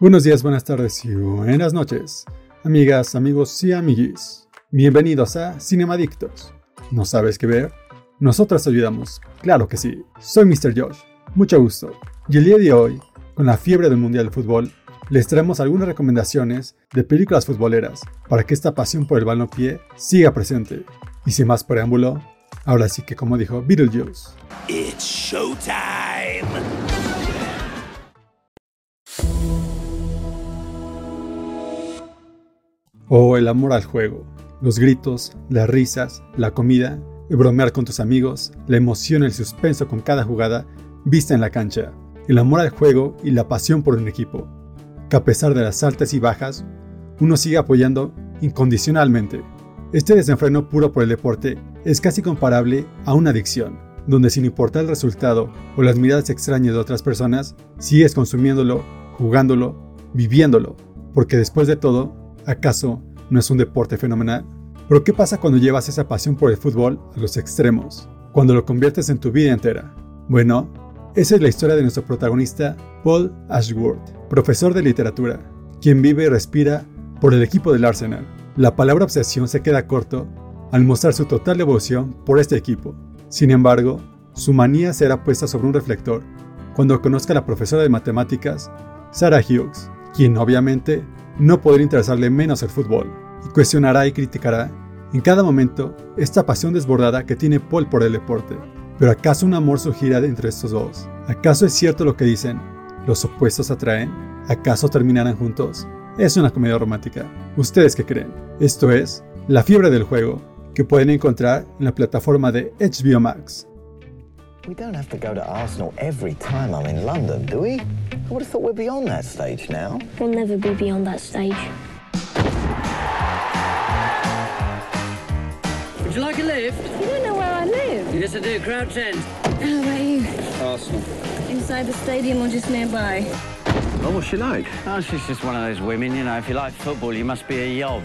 Buenos días, buenas tardes y buenas noches, amigas, amigos y amiguis. Bienvenidos a Cinemadictos. ¿No sabes qué ver? Nosotros ayudamos, claro que sí. Soy Mr. Josh, mucho gusto. Y el día de hoy, con la fiebre del Mundial de Fútbol, les traemos algunas recomendaciones de películas futboleras para que esta pasión por el pie siga presente. Y sin más preámbulo, ahora sí que como dijo Beetlejuice. It's showtime. O el amor al juego, los gritos, las risas, la comida, el bromear con tus amigos, la emoción el suspenso con cada jugada vista en la cancha, el amor al juego y la pasión por un equipo, que a pesar de las altas y bajas, uno sigue apoyando incondicionalmente. Este desenfreno puro por el deporte es casi comparable a una adicción, donde sin importar el resultado o las miradas extrañas de otras personas, sigues consumiéndolo, jugándolo, viviéndolo, porque después de todo, ¿Acaso no es un deporte fenomenal? Pero ¿qué pasa cuando llevas esa pasión por el fútbol a los extremos? Cuando lo conviertes en tu vida entera. Bueno, esa es la historia de nuestro protagonista, Paul Ashworth, profesor de literatura, quien vive y respira por el equipo del Arsenal. La palabra obsesión se queda corto al mostrar su total devoción por este equipo. Sin embargo, su manía será puesta sobre un reflector cuando conozca a la profesora de matemáticas, Sarah Hughes, quien obviamente no podría interesarle menos el fútbol, y cuestionará y criticará en cada momento esta pasión desbordada que tiene Paul por el deporte. Pero ¿acaso un amor surgirá entre estos dos? ¿Acaso es cierto lo que dicen? ¿Los opuestos atraen? ¿Acaso terminarán juntos? Es una comedia romántica. ¿Ustedes qué creen? Esto es La fiebre del juego, que pueden encontrar en la plataforma de HBO Max. We don't have to go to Arsenal every time I'm in London, do we? I would have thought we're beyond that stage now. We'll never be beyond that stage. Would you like a lift? You don't know where I live. Yes, I do. Crouch End. How about you? Arsenal. Inside the stadium or just nearby? Oh, what's she like? Oh, she's just one of those women, you know. If you like football, you must be a yob.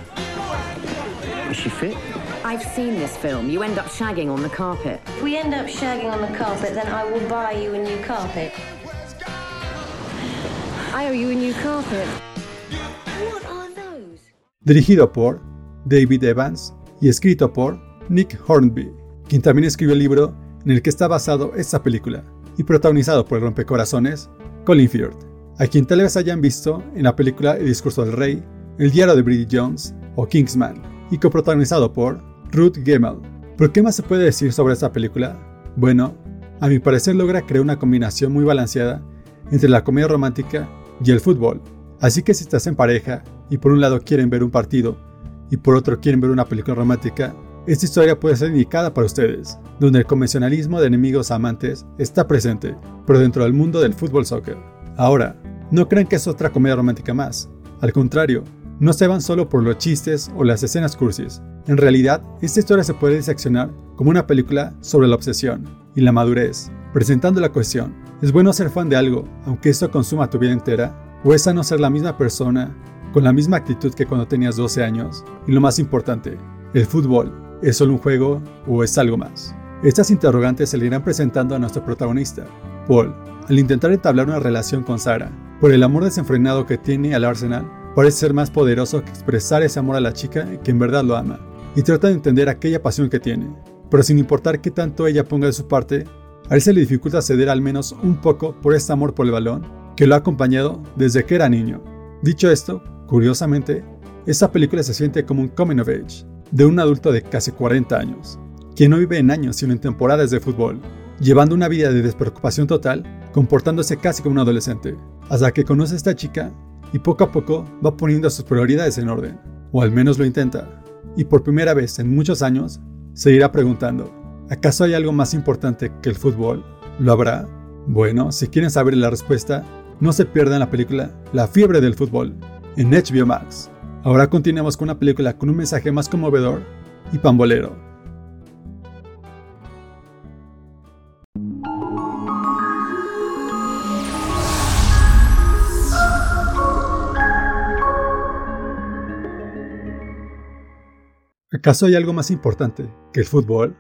Is she fit? I've seen this film. You end up shagging on the carpet. If we end up shagging on the carpet, then I will buy you a new carpet. I owe you a new carpet. What are those? Dirigido por David Evans y escrito por Nick Hornby, quien también escribió el libro en el que está basado esta película, y protagonizado por el rompecorazones Colin Firth, a quien tal vez hayan visto en la película El discurso del rey, El diario de Bridget Jones o Kingsman, y coprotagonizado por Ruth Gemmell. ¿Pero qué más se puede decir sobre esta película? Bueno, a mi parecer logra crear una combinación muy balanceada entre la comedia romántica y el fútbol. Así que si estás en pareja y por un lado quieren ver un partido y por otro quieren ver una película romántica, esta historia puede ser indicada para ustedes, donde el convencionalismo de enemigos amantes está presente, pero dentro del mundo del fútbol soccer. Ahora, no crean que es otra comedia romántica más. Al contrario, no se van solo por los chistes o las escenas cursis. En realidad, esta historia se puede diseccionar como una película sobre la obsesión y la madurez, presentando la cuestión, ¿es bueno ser fan de algo aunque esto consuma tu vida entera? ¿O es no ser la misma persona con la misma actitud que cuando tenías 12 años? Y lo más importante, ¿el fútbol es solo un juego o es algo más? Estas interrogantes se le irán presentando a nuestro protagonista, Paul, al intentar entablar una relación con Sara, por el amor desenfrenado que tiene al Arsenal parece ser más poderoso que expresar ese amor a la chica que en verdad lo ama, y trata de entender aquella pasión que tiene. Pero sin importar qué tanto ella ponga de su parte, a él se le dificulta ceder al menos un poco por este amor por el balón que lo ha acompañado desde que era niño. Dicho esto, curiosamente, esta película se siente como un coming of age de un adulto de casi 40 años, quien no vive en años sino en temporadas de fútbol, llevando una vida de despreocupación total, comportándose casi como un adolescente, hasta que conoce a esta chica y poco a poco va poniendo sus prioridades en orden, o al menos lo intenta, y por primera vez en muchos años se irá preguntando, ¿acaso hay algo más importante que el fútbol? ¿Lo habrá? Bueno, si quieren saber la respuesta, no se pierdan la película La fiebre del fútbol en HBO Max. Ahora continuamos con una película con un mensaje más conmovedor y pambolero. ¿Acaso hay algo más importante que el fútbol?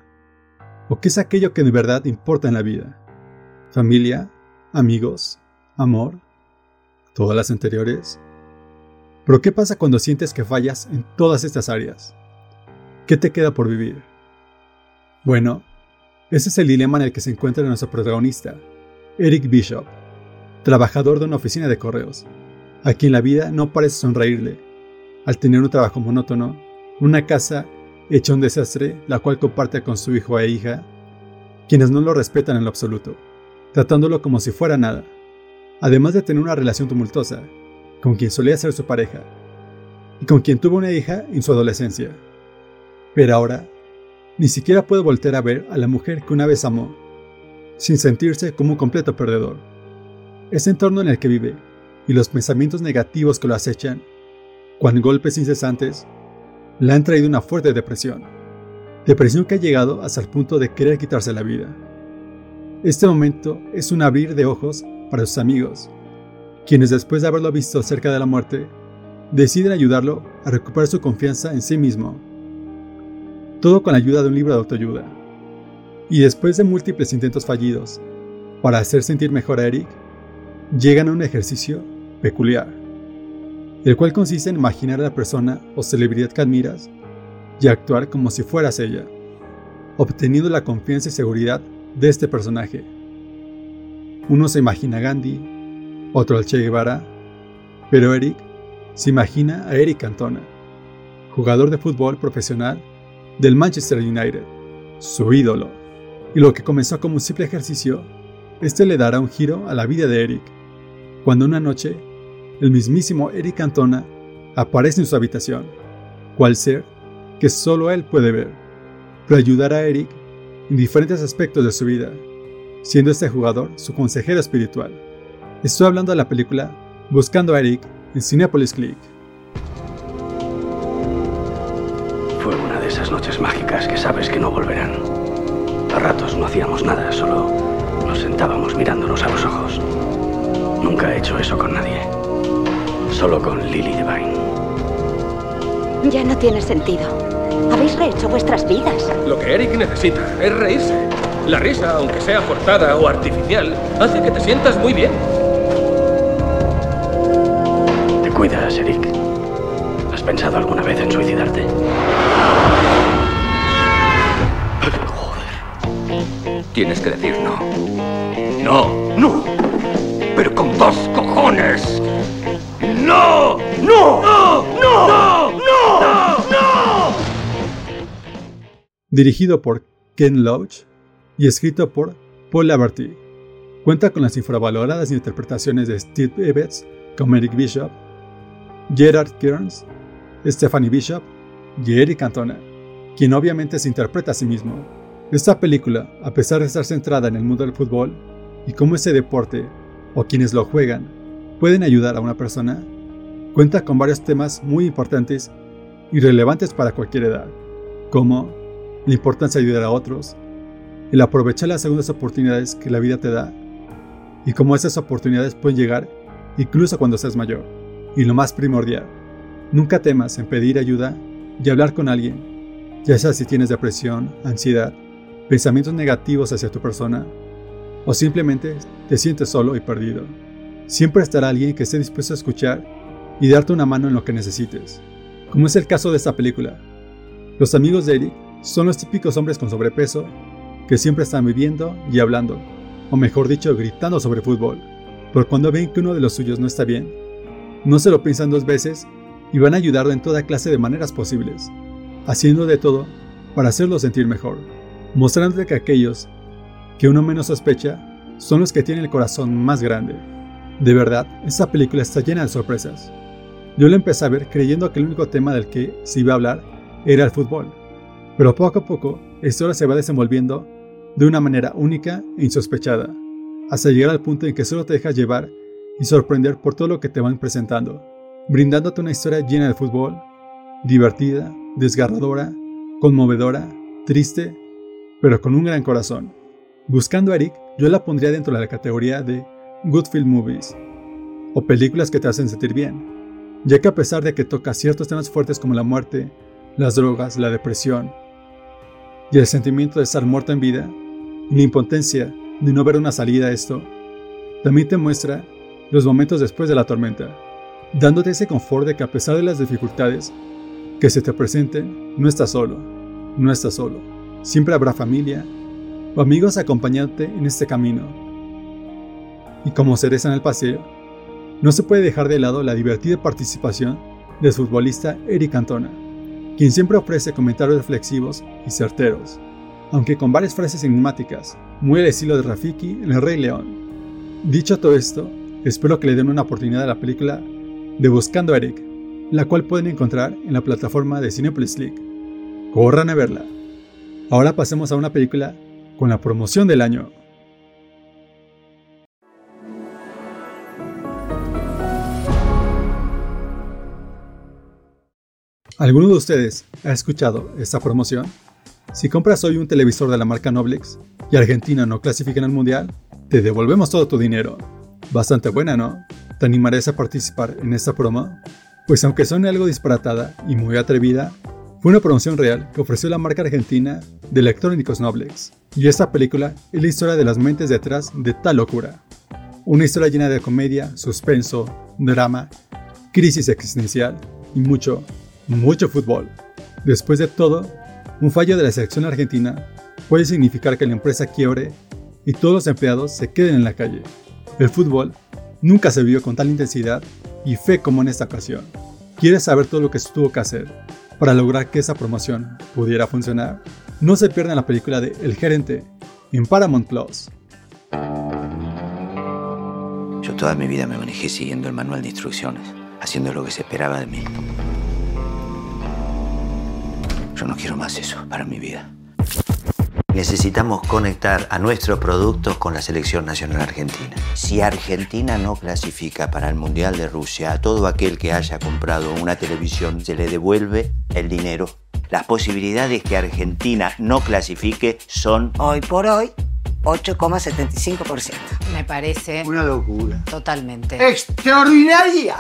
¿O qué es aquello que de verdad importa en la vida? ¿Familia? ¿Amigos? ¿Amor? ¿Todas las anteriores? Pero ¿qué pasa cuando sientes que fallas en todas estas áreas? ¿Qué te queda por vivir? Bueno, ese es el dilema en el que se encuentra nuestro protagonista, Eric Bishop, trabajador de una oficina de correos, a quien la vida no parece sonreírle, al tener un trabajo monótono, una casa hecha un desastre, la cual comparte con su hijo e hija, quienes no lo respetan en lo absoluto, tratándolo como si fuera nada, además de tener una relación tumultuosa, con quien solía ser su pareja, y con quien tuvo una hija en su adolescencia. Pero ahora, ni siquiera puede volver a ver a la mujer que una vez amó, sin sentirse como un completo perdedor. Ese entorno en el que vive y los pensamientos negativos que lo acechan, con golpes incesantes, le han traído una fuerte depresión. Depresión que ha llegado hasta el punto de querer quitarse la vida. Este momento es un abrir de ojos para sus amigos, quienes después de haberlo visto cerca de la muerte, deciden ayudarlo a recuperar su confianza en sí mismo. Todo con la ayuda de un libro de autoayuda. Y después de múltiples intentos fallidos para hacer sentir mejor a Eric, llegan a un ejercicio peculiar, el cual consiste en imaginar a la persona o celebridad que admiras y actuar como si fueras ella, obteniendo la confianza y seguridad de este personaje. Uno se imagina a Gandhi, otro al Che Guevara, pero Eric se imagina a Eric Cantona, jugador de fútbol profesional del Manchester United, su ídolo, y lo que comenzó como un simple ejercicio este le dará un giro a la vida de Eric, cuando una noche, el mismísimo Eric Cantona aparece en su habitación, cual ser que solo él puede ver, para ayudar a Eric en diferentes aspectos de su vida, siendo este jugador su consejero espiritual. Estoy hablando de la película Buscando a Eric en Cinepolis Click. Fue una de esas noches mágicas que sabes que no volverán. A ratos no hacíamos nada, solo nos sentábamos mirándonos a los ojos. Nunca he hecho eso con nadie. Solo con Lily Devine. Ya no tiene sentido. Habéis rehecho vuestras vidas. Lo que Eric necesita es reírse. La risa, aunque sea forzada o artificial, hace que te sientas muy bien. ¿Te cuidas, Eric? ¿Has pensado alguna vez en suicidarte? Tienes que decir no. No, Dirigido por Ken Loach y escrito por Paul Laverty. Cuenta con las infravaloradas interpretaciones de Steve Evans como Eric Bishop, Gerard Kearns, Stephanie Bishop y Eric Cantona, quien obviamente se interpreta a sí mismo esta película, a pesar de estar centrada en el mundo del fútbol y cómo ese deporte, o quienes lo juegan, pueden ayudar a una persona, cuenta con varios temas muy importantes y relevantes para cualquier edad, como la importancia de ayudar a otros, el aprovechar las segundas oportunidades que la vida te da, y cómo esas oportunidades pueden llegar incluso cuando seas mayor. Y lo más primordial, nunca temas en pedir ayuda y hablar con alguien, ya sea si tienes depresión, ansiedad, pensamientos negativos hacia tu persona o simplemente te sientes solo y perdido. Siempre estará alguien que esté dispuesto a escuchar y darte una mano en lo que necesites, como es el caso de esta película. Los amigos de Eric son los típicos hombres con sobrepeso que siempre están viviendo y hablando, o mejor dicho, gritando sobre fútbol, pero cuando ven que uno de los suyos no está bien, no se lo piensan dos veces y van a ayudarlo en toda clase de maneras posibles, haciendo de todo para hacerlo sentir mejor mostrándote que aquellos que uno menos sospecha son los que tienen el corazón más grande. De verdad, esta película está llena de sorpresas. Yo la empecé a ver creyendo que el único tema del que se iba a hablar era el fútbol, pero poco a poco la historia se va desenvolviendo de una manera única e insospechada, hasta llegar al punto en que solo te dejas llevar y sorprender por todo lo que te van presentando, brindándote una historia llena de fútbol, divertida, desgarradora, conmovedora, triste pero con un gran corazón. Buscando a Eric, yo la pondría dentro de la categoría de Good Film Movies, o películas que te hacen sentir bien, ya que a pesar de que toca ciertos temas fuertes como la muerte, las drogas, la depresión, y el sentimiento de estar muerto en vida, y la impotencia de no ver una salida a esto, también te muestra los momentos después de la tormenta, dándote ese confort de que a pesar de las dificultades que se te presenten, no estás solo, no estás solo. Siempre habrá familia o amigos acompañándote en este camino. Y como cereza en el paseo, no se puede dejar de lado la divertida participación del futbolista Eric Cantona, quien siempre ofrece comentarios reflexivos y certeros, aunque con varias frases enigmáticas, muy al estilo de Rafiki en El Rey León. Dicho todo esto, espero que le den una oportunidad a la película de Buscando a Eric, la cual pueden encontrar en la plataforma de Cinepolis League. Corran a verla. Ahora pasemos a una película con la promoción del año. ¿Alguno de ustedes ha escuchado esta promoción? Si compras hoy un televisor de la marca Noblex y Argentina no clasifica en el Mundial, te devolvemos todo tu dinero. Bastante buena, ¿no? ¿Te animarías a participar en esta promo? Pues aunque suene algo disparatada y muy atrevida, fue una promoción real que ofreció la marca argentina de electrónicos Noblex. Y esta película es la historia de las mentes detrás de tal locura. Una historia llena de comedia, suspenso, drama, crisis existencial y mucho, mucho fútbol. Después de todo, un fallo de la selección argentina puede significar que la empresa quiebre y todos los empleados se queden en la calle. El fútbol nunca se vio con tal intensidad y fe como en esta ocasión. ¿Quieres saber todo lo que se tuvo que hacer para lograr que esa promoción pudiera funcionar? No se pierdan la película de El Gerente en Paramount Plus. Yo toda mi vida me manejé siguiendo el manual de instrucciones, haciendo lo que se esperaba de mí. Yo no quiero más eso para mi vida. Necesitamos conectar a nuestros productos con la selección nacional argentina. Si Argentina no clasifica para el Mundial de Rusia, a todo aquel que haya comprado una televisión se le devuelve el dinero. Las posibilidades que Argentina no clasifique son... Hoy por hoy, 8,75%. Me parece... Una locura. Totalmente. ¡Extraordinaria!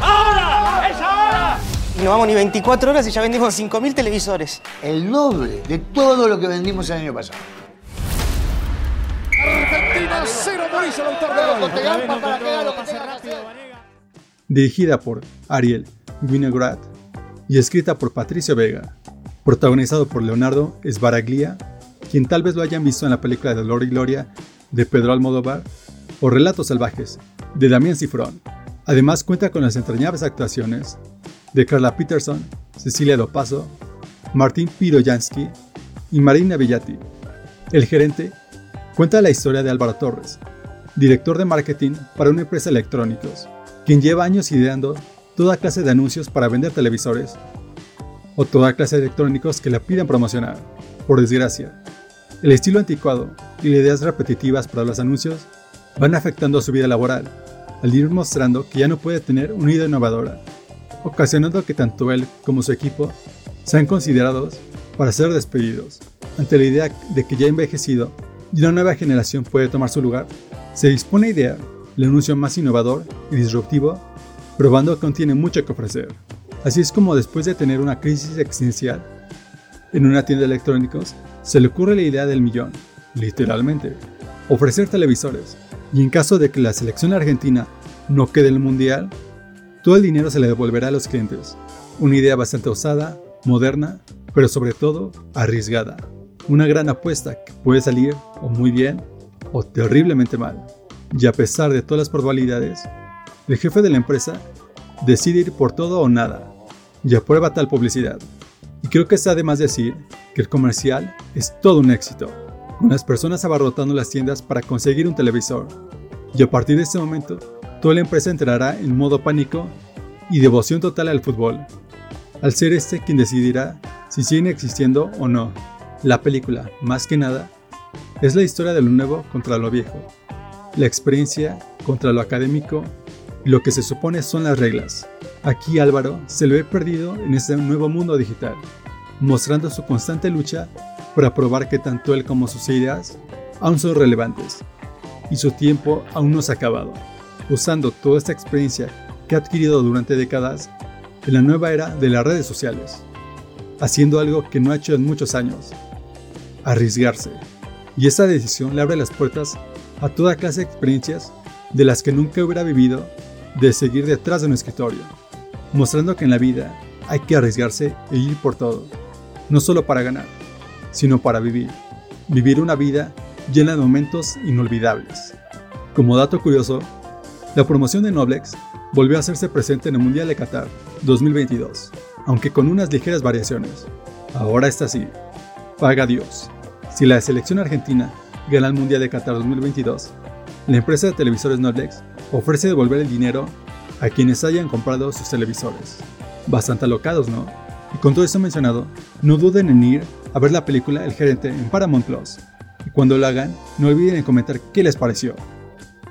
¡Ahora! ¡Es ahora! Y no vamos ni 24 horas y ya vendimos 5.000 televisores. El doble de todo lo que vendimos el año pasado. Argentina 0 Mauricio Dirigida por Ariel Winograd y escrita por Patricio Vega. Protagonizado por Leonardo Sbaraglia, quien tal vez lo hayan visto en la película de Dolor y Gloria de Pedro Almodóvar o Relatos Salvajes de Damián Cifrón. Además cuenta con las entrañables actuaciones de Carla Peterson, Cecilia Dopaso, Martín Piroyansky y Marina Villati. El gerente cuenta la historia de Álvaro Torres, director de marketing para una empresa de electrónicos, quien lleva años ideando toda clase de anuncios para vender televisores o toda clase de electrónicos que le piden promocionar. Por desgracia, el estilo anticuado y las ideas repetitivas para los anuncios van afectando a su vida laboral, al ir mostrando que ya no puede tener una idea innovadora ocasionando que tanto él como su equipo sean considerados para ser despedidos. Ante la idea de que ya envejecido y una nueva generación puede tomar su lugar, se dispone a idear el anuncio más innovador y disruptivo, probando que contiene mucho que ofrecer. Así es como después de tener una crisis existencial en una tienda de electrónicos, se le ocurre la idea del millón, literalmente, ofrecer televisores, y en caso de que la selección argentina no quede en el mundial, todo el dinero se le devolverá a los clientes. Una idea bastante osada, moderna, pero sobre todo arriesgada. Una gran apuesta que puede salir o muy bien o terriblemente mal. Y a pesar de todas las probabilidades, el jefe de la empresa decide ir por todo o nada y aprueba tal publicidad. Y creo que está de más decir que el comercial es todo un éxito, con las personas abarrotando las tiendas para conseguir un televisor. Y a partir de este momento, toda empresa entrará en modo pánico y devoción total al fútbol, al ser este quien decidirá si siguen existiendo o no. La película, más que nada, es la historia de lo nuevo contra lo viejo, la experiencia contra lo académico y lo que se supone son las reglas. Aquí Álvaro se le ve perdido en este nuevo mundo digital, mostrando su constante lucha para probar que tanto él como sus ideas aún son relevantes y su tiempo aún no se ha acabado usando toda esta experiencia que ha adquirido durante décadas en la nueva era de las redes sociales, haciendo algo que no ha hecho en muchos años, arriesgarse. Y esta decisión le abre las puertas a toda clase de experiencias de las que nunca hubiera vivido de seguir detrás de un escritorio, mostrando que en la vida hay que arriesgarse e ir por todo, no solo para ganar, sino para vivir, vivir una vida llena de momentos inolvidables. Como dato curioso, la promoción de Noblex volvió a hacerse presente en el Mundial de Qatar 2022, aunque con unas ligeras variaciones. Ahora está así. Paga Dios. Si la selección argentina gana el Mundial de Qatar 2022, la empresa de televisores Noblex ofrece devolver el dinero a quienes hayan comprado sus televisores. Bastante alocados, ¿no? Y con todo esto mencionado, no duden en ir a ver la película El Gerente en Paramount Plus. Y cuando lo hagan, no olviden en comentar qué les pareció.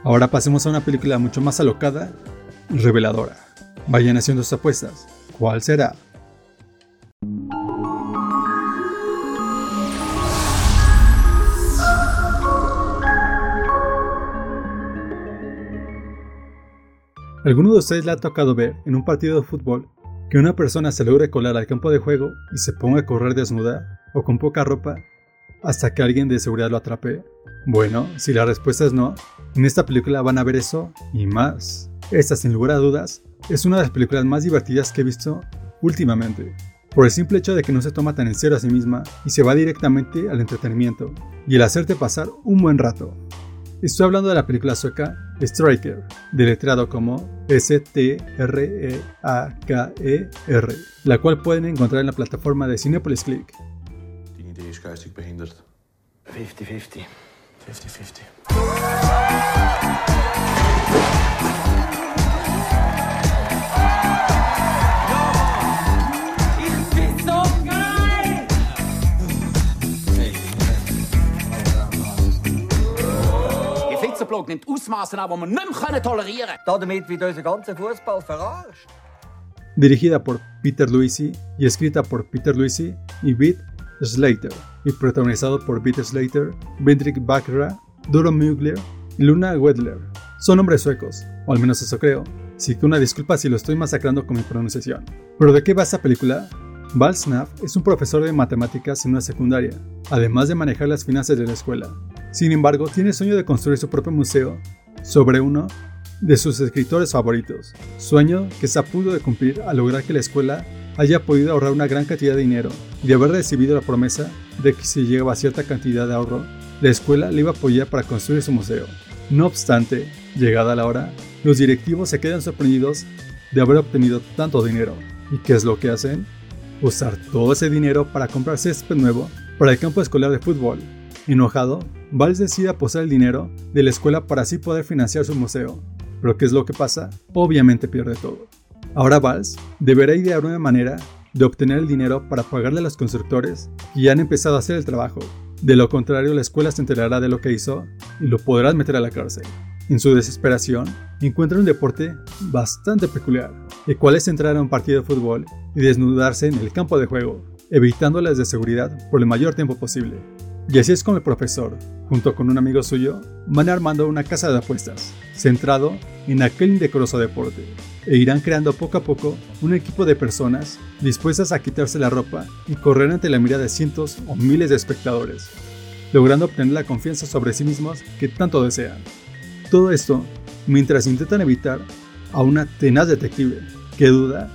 Ahora pasemos a una película mucho más alocada reveladora. Vayan haciendo sus apuestas. ¿Cuál será? ¿Alguno de ustedes le ha tocado ver en un partido de fútbol que una persona se logre colar al campo de juego y se ponga a correr desnuda o con poca ropa hasta que alguien de seguridad lo atrape? Bueno, si la respuesta es no, en esta película van a ver eso y más. Esta, sin lugar a dudas, es una de las películas más divertidas que he visto últimamente, por el simple hecho de que no se toma tan en serio a sí misma y se va directamente al entretenimiento y el hacerte pasar un buen rato. Estoy hablando de la película sueca Striker, deletreado como S-T-R-E-A-K-E-R, e la cual pueden encontrar en la plataforma de Cinepolis Click. 50-50. 50-50. Spitzenblock nimmt Ausmaße an, die wir nicht mehr tolerieren können. Damit wird unser ganzer Fußball verarscht. Dirigida por Peter Luisi y escrita por Peter Luisi y Beat Slater, y protagonizado por Peter Slater, Vendrik Bakra, Doro Mugler y Luna Wedler. Son hombres suecos, o al menos eso creo, así que una disculpa si lo estoy masacrando con mi pronunciación. ¿Pero de qué va esta película? Val Snaff es un profesor de matemáticas en una secundaria, además de manejar las finanzas de la escuela. Sin embargo, tiene el sueño de construir su propio museo sobre uno de sus escritores favoritos, sueño que se pudo de cumplir al lograr que la escuela haya podido ahorrar una gran cantidad de dinero y haber recibido la promesa de que si llegaba a cierta cantidad de ahorro, la escuela le iba a apoyar para construir su museo. No obstante, llegada la hora, los directivos se quedan sorprendidos de haber obtenido tanto dinero. ¿Y qué es lo que hacen? Usar todo ese dinero para comprar césped nuevo para el campo escolar de fútbol. Enojado, Valls decide apostar el dinero de la escuela para así poder financiar su museo. Pero ¿qué es lo que pasa? Obviamente pierde todo. Ahora Valls deberá idear una manera de obtener el dinero para pagarle a los constructores que ya han empezado a hacer el trabajo. De lo contrario, la escuela se enterará de lo que hizo y lo podrán meter a la cárcel. En su desesperación, encuentra un deporte bastante peculiar, el cual es entrar a un partido de fútbol y desnudarse en el campo de juego, evitando las de seguridad por el mayor tiempo posible. Y así es como el profesor, junto con un amigo suyo, van armando una casa de apuestas, centrado en aquel indecoroso deporte, e irán creando poco a poco un equipo de personas dispuestas a quitarse la ropa y correr ante la mirada de cientos o miles de espectadores, logrando obtener la confianza sobre sí mismos que tanto desean. Todo esto mientras intentan evitar a una tenaz detective que duda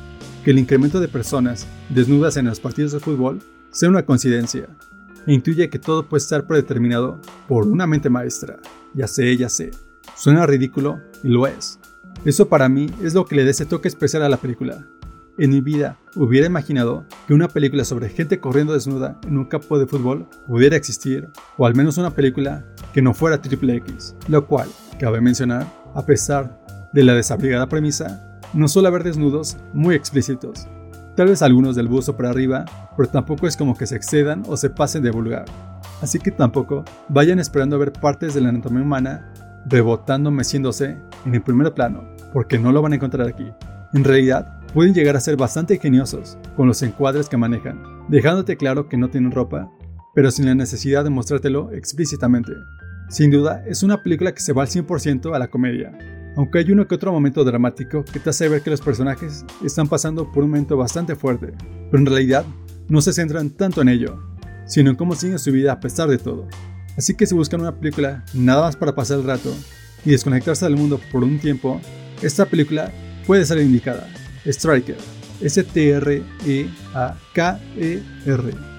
que el incremento de personas desnudas en los partidos de fútbol sea una coincidencia e intuye que todo puede estar predeterminado por una mente maestra. Ya sé, ya sé. Suena ridículo y lo es. Eso para mí es lo que le da ese toque especial a la película. En mi vida hubiera imaginado que una película sobre gente corriendo desnuda en un campo de fútbol pudiera existir, o al menos una película que no fuera triple X, lo cual, cabe mencionar, a pesar de la desabrigada premisa, no suele haber desnudos muy explícitos, tal vez algunos del buzo para arriba, pero tampoco es como que se excedan o se pasen de vulgar. Así que tampoco vayan esperando a ver partes de la anatomía humana rebotando meciéndose en el primer plano, porque no lo van a encontrar aquí. En realidad, pueden llegar a ser bastante ingeniosos con los encuadres que manejan, dejándote claro que no tienen ropa, pero sin la necesidad de mostrártelo explícitamente. Sin duda, es una película que se va al 100% a la comedia, aunque hay uno que otro momento dramático que te hace ver que los personajes están pasando por un momento bastante fuerte, pero en realidad no se centran tanto en ello, sino en cómo siguen su vida a pesar de todo. Así que si buscan una película nada más para pasar el rato, y desconectarse del mundo por un tiempo, esta película puede ser indicada. Striker, S-T-R-E-A-K-E-R,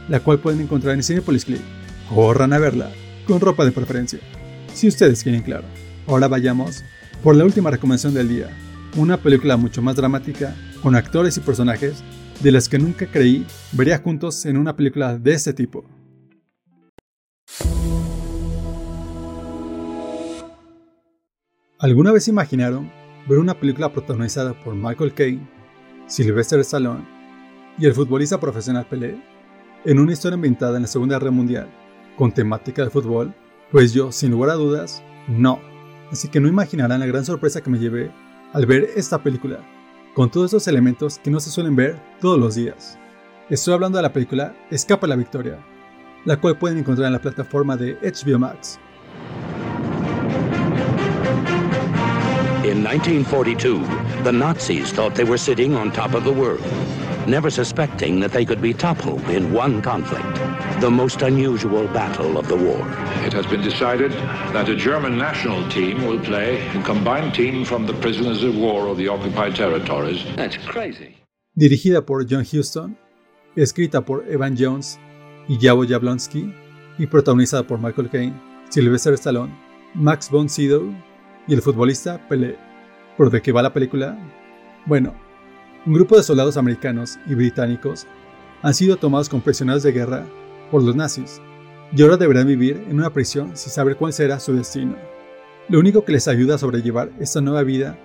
la cual pueden encontrar en Cinepolis Click. Corran a verla, con ropa de preferencia, si ustedes quieren claro. Ahora vayamos por la última recomendación del día, una película mucho más dramática, con actores y personajes de las que nunca creí vería juntos en una película de este tipo. ¿Alguna vez imaginaron ver una película protagonizada por Michael Caine, Sylvester Stallone y el futbolista profesional Pelé en una historia ambientada en la Segunda Guerra Mundial con temática de fútbol? Pues yo, sin lugar a dudas, no. Así que no imaginarán la gran sorpresa que me llevé al ver esta película, con todos esos elementos que no se suelen ver todos los días. Estoy hablando de la película Escapa la Victoria, la cual pueden encontrar en la plataforma de HBO Max. In 1942, the Nazis thought they were sitting on top of the world, never suspecting that they could be toppled in one conflict, the most unusual battle of the war. It has been decided that a German national team will play a combined team from the prisoners of war of the occupied territories. That's crazy. Dirigida por John Huston, escrita por Evan Jones y Yavo Jablonski, y protagonizada por Michael Caine, Sylvester Stallone, Max von Sydow y el futbolista Pelé. ¿Por de qué va la película? Bueno, un grupo de soldados americanos y británicos han sido tomados como prisioneros de guerra por los nazis y ahora deberán vivir en una prisión sin saber cuál será su destino. Lo único que les ayuda a sobrellevar esta nueva vida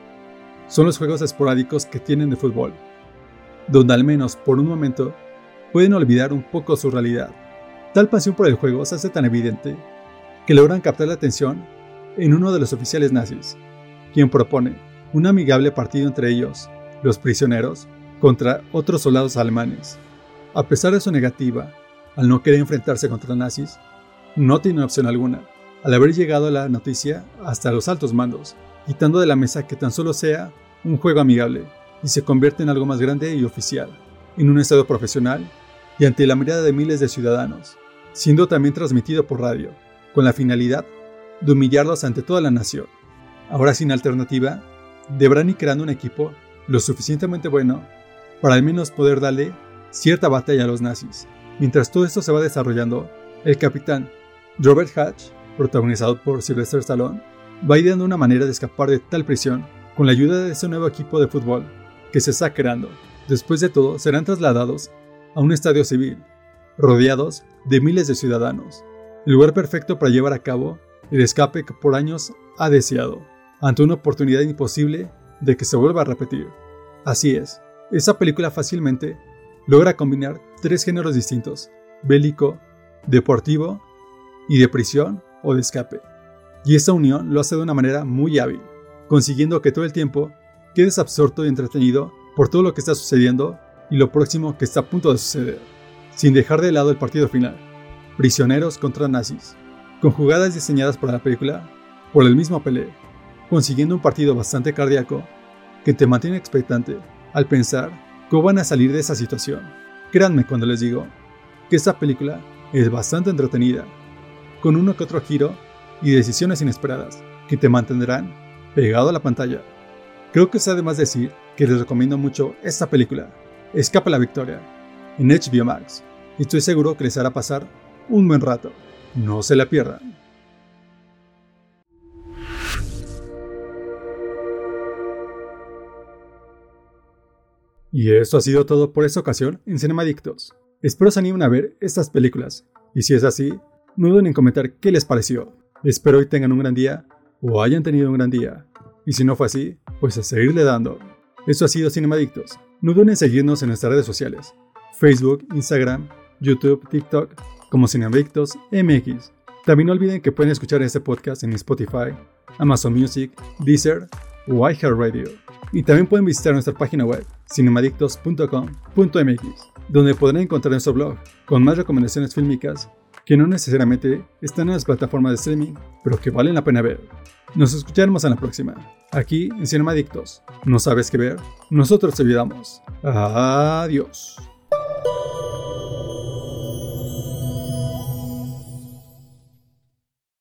son los juegos esporádicos que tienen de fútbol, donde al menos por un momento pueden olvidar un poco su realidad. Tal pasión por el juego se hace tan evidente que logran captar la atención en uno de los oficiales nazis, quien propone un amigable partido entre ellos, los prisioneros, contra otros soldados alemanes. A pesar de su negativa, al no querer enfrentarse contra los nazis, no tiene opción alguna, al haber llegado la noticia hasta los altos mandos, quitando de la mesa que tan solo sea un juego amigable y se convierte en algo más grande y oficial, en un estado profesional y ante la mirada de miles de ciudadanos, siendo también transmitido por radio, con la finalidad de humillarlos ante toda la nación. Ahora sin alternativa, deberán ir creando un equipo lo suficientemente bueno para al menos poder darle cierta batalla a los nazis. Mientras todo esto se va desarrollando, el capitán Robert Hatch, protagonizado por Sylvester Stallone, va ideando una manera de escapar de tal prisión con la ayuda de ese nuevo equipo de fútbol que se está creando. Después de todo, serán trasladados a un estadio civil, rodeados de miles de ciudadanos, el lugar perfecto para llevar a cabo el escape que por años ha deseado, ante una oportunidad imposible de que se vuelva a repetir. Así es, esa película fácilmente logra combinar tres géneros distintos, bélico, deportivo y de prisión o de escape. Y esta unión lo hace de una manera muy hábil, consiguiendo que todo el tiempo quedes absorto y entretenido por todo lo que está sucediendo y lo próximo que está a punto de suceder, sin dejar de lado el partido final, prisioneros contra nazis, con jugadas diseñadas para la película por el mismo Pelé, consiguiendo un partido bastante cardíaco que te mantiene expectante al pensar cómo van a salir de esa situación. Créanme cuando les digo que esta película es bastante entretenida, con uno que otro giro y decisiones inesperadas que te mantendrán pegado a la pantalla. Creo que es además decir que les recomiendo mucho esta película, Escapa la Victoria, en HBO Max, y estoy seguro que les hará pasar un buen rato. No se la pierdan. Y eso ha sido todo por esta ocasión en Cinemadictos. Espero se animen a ver estas películas, y si es así, no duden en comentar qué les pareció. Espero hoy tengan un gran día o hayan tenido un gran día. Y si no fue así, pues a seguirle dando. Esto ha sido Cinemadictos. No duden en seguirnos en nuestras redes sociales, Facebook, Instagram, YouTube, TikTok, como Cinemadictos MX. También no olviden que pueden escuchar este podcast en Spotify, Amazon Music, Deezer o iHeartRadio. Y también pueden visitar nuestra página web, cinemadictos.com.mx, donde podrán encontrar nuestro blog con más recomendaciones fílmicas que no necesariamente están en las plataformas de streaming, pero que valen la pena ver. Nos escucharemos en la próxima, aquí en Cinemadictos. ¿No sabes qué ver? Nosotros te ayudamos. Adiós.